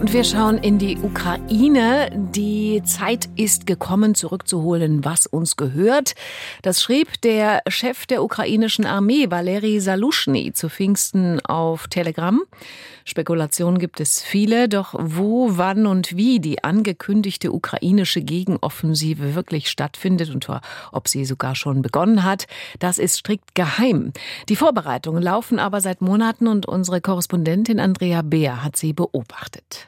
Und wir schauen in die Ukraine. Die Zeit ist gekommen, zurückzuholen, was uns gehört. Das schrieb der Chef der ukrainischen Armee, Valeri Salushny, zu Pfingsten auf Telegram. Spekulationen gibt es viele, doch wo, wann und wie die angekündigte ukrainische Gegenoffensive wirklich stattfindet und ob sie sogar schon begonnen hat, das ist strikt geheim. Die Vorbereitungen laufen aber seit Monaten und unsere Korrespondentin Andrea Beer hat sie beobachtet.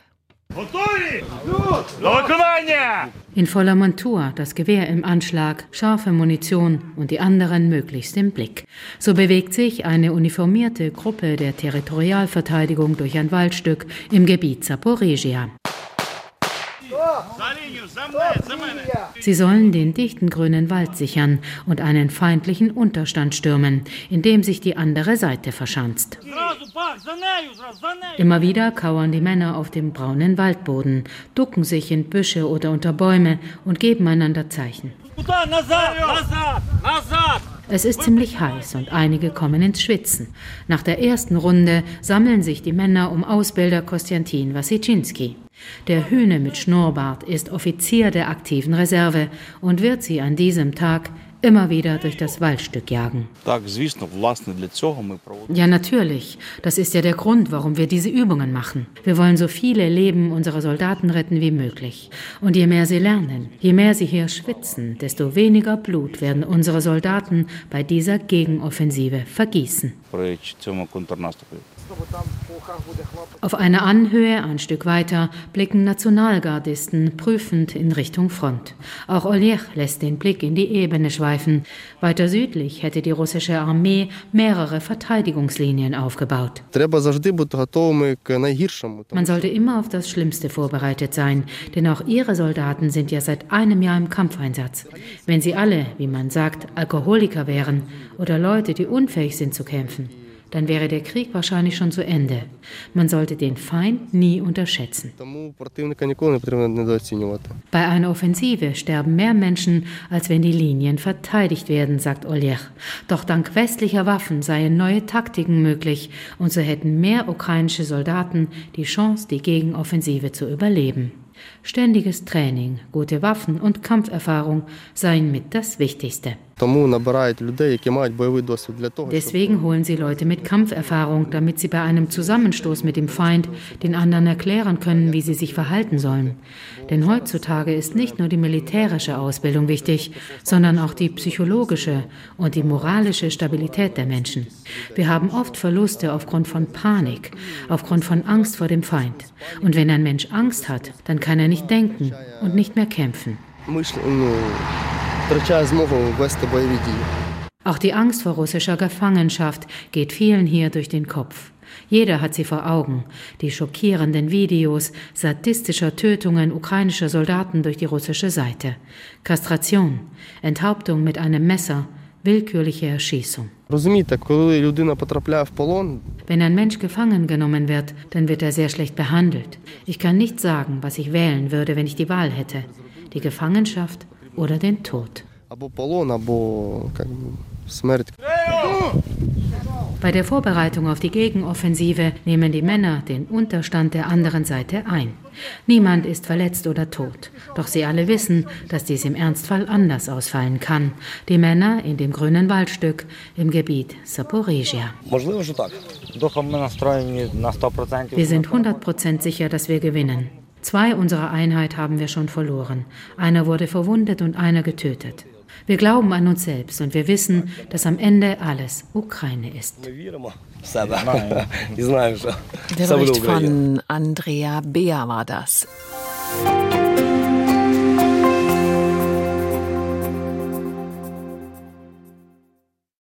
In voller Montur, das Gewehr im Anschlag, scharfe Munition und die anderen möglichst im Blick. So bewegt sich eine uniformierte Gruppe der Territorialverteidigung durch ein Waldstück im Gebiet Zaporizhia. Sie sollen den dichten grünen Wald sichern und einen feindlichen Unterstand stürmen, in dem sich die andere Seite verschanzt. Immer wieder kauern die Männer auf dem braunen Waldboden, ducken sich in Büsche oder unter Bäume und geben einander Zeichen. Es ist ziemlich heiß und einige kommen ins Schwitzen. Nach der ersten Runde sammeln sich die Männer um Ausbilder Kostjantin Wassitschinski. Der Hühne mit Schnurrbart ist Offizier der aktiven Reserve und wird sie an diesem Tag immer wieder durch das Waldstück jagen. Ja, natürlich. Das ist ja der Grund, warum wir diese Übungen machen. Wir wollen so viele Leben unserer Soldaten retten wie möglich. Und je mehr sie lernen, je mehr sie hier schwitzen, desto weniger Blut werden unsere Soldaten bei dieser Gegenoffensive vergießen. Auf einer Anhöhe ein Stück weiter blicken Nationalgardisten prüfend in Richtung Front. Auch Oleg lässt den Blick in die Ebene schweifen. Weiter südlich hätte die russische Armee mehrere Verteidigungslinien aufgebaut. Man sollte immer auf das Schlimmste vorbereitet sein, denn auch ihre Soldaten sind ja seit einem Jahr im Kampfeinsatz. Wenn sie alle, wie man sagt, Alkoholiker wären oder Leute, die unfähig sind zu kämpfen, dann wäre der Krieg wahrscheinlich schon zu Ende. Man sollte den Feind nie unterschätzen. Bei einer Offensive sterben mehr Menschen, als wenn die Linien verteidigt werden, sagt Oleg. Doch dank westlicher Waffen seien neue Taktiken möglich und so hätten mehr ukrainische Soldaten die Chance, die Gegenoffensive zu überleben. Ständiges Training, gute Waffen und Kampferfahrung seien mit das Wichtigste. Deswegen holen sie Leute mit Kampferfahrung, damit sie bei einem Zusammenstoß mit dem Feind den anderen erklären können, wie sie sich verhalten sollen. Denn heutzutage ist nicht nur die militärische Ausbildung wichtig, sondern auch die psychologische und die moralische Stabilität der Menschen. Wir haben oft Verluste aufgrund von Panik, aufgrund von Angst vor dem Feind. Und wenn ein Mensch Angst hat, dann kann er nicht denken und nicht mehr kämpfen. Auch die Angst vor russischer Gefangenschaft geht vielen hier durch den Kopf. Jeder hat sie vor Augen. Die schockierenden Videos sadistischer Tötungen ukrainischer Soldaten durch die russische Seite. Kastration, Enthauptung mit einem Messer, willkürliche Erschießung. Wenn ein Mensch gefangen genommen wird, dann wird er sehr schlecht behandelt. Ich kann nicht sagen, was ich wählen würde, wenn ich die Wahl hätte. Die Gefangenschaft oder den Tod. Bei der Vorbereitung auf die Gegenoffensive nehmen die Männer den Unterstand der anderen Seite ein. Niemand ist verletzt oder tot, doch sie alle wissen, dass dies im Ernstfall anders ausfallen kann. Die Männer in dem grünen Waldstück im Gebiet Saporizhia. Wir sind 100% sicher, dass wir gewinnen. Zwei unserer Einheit haben wir schon verloren. Einer wurde verwundet und einer getötet. Wir glauben an uns selbst und wir wissen, dass am Ende alles Ukraine ist. Der Bericht von Andrea Beer war das.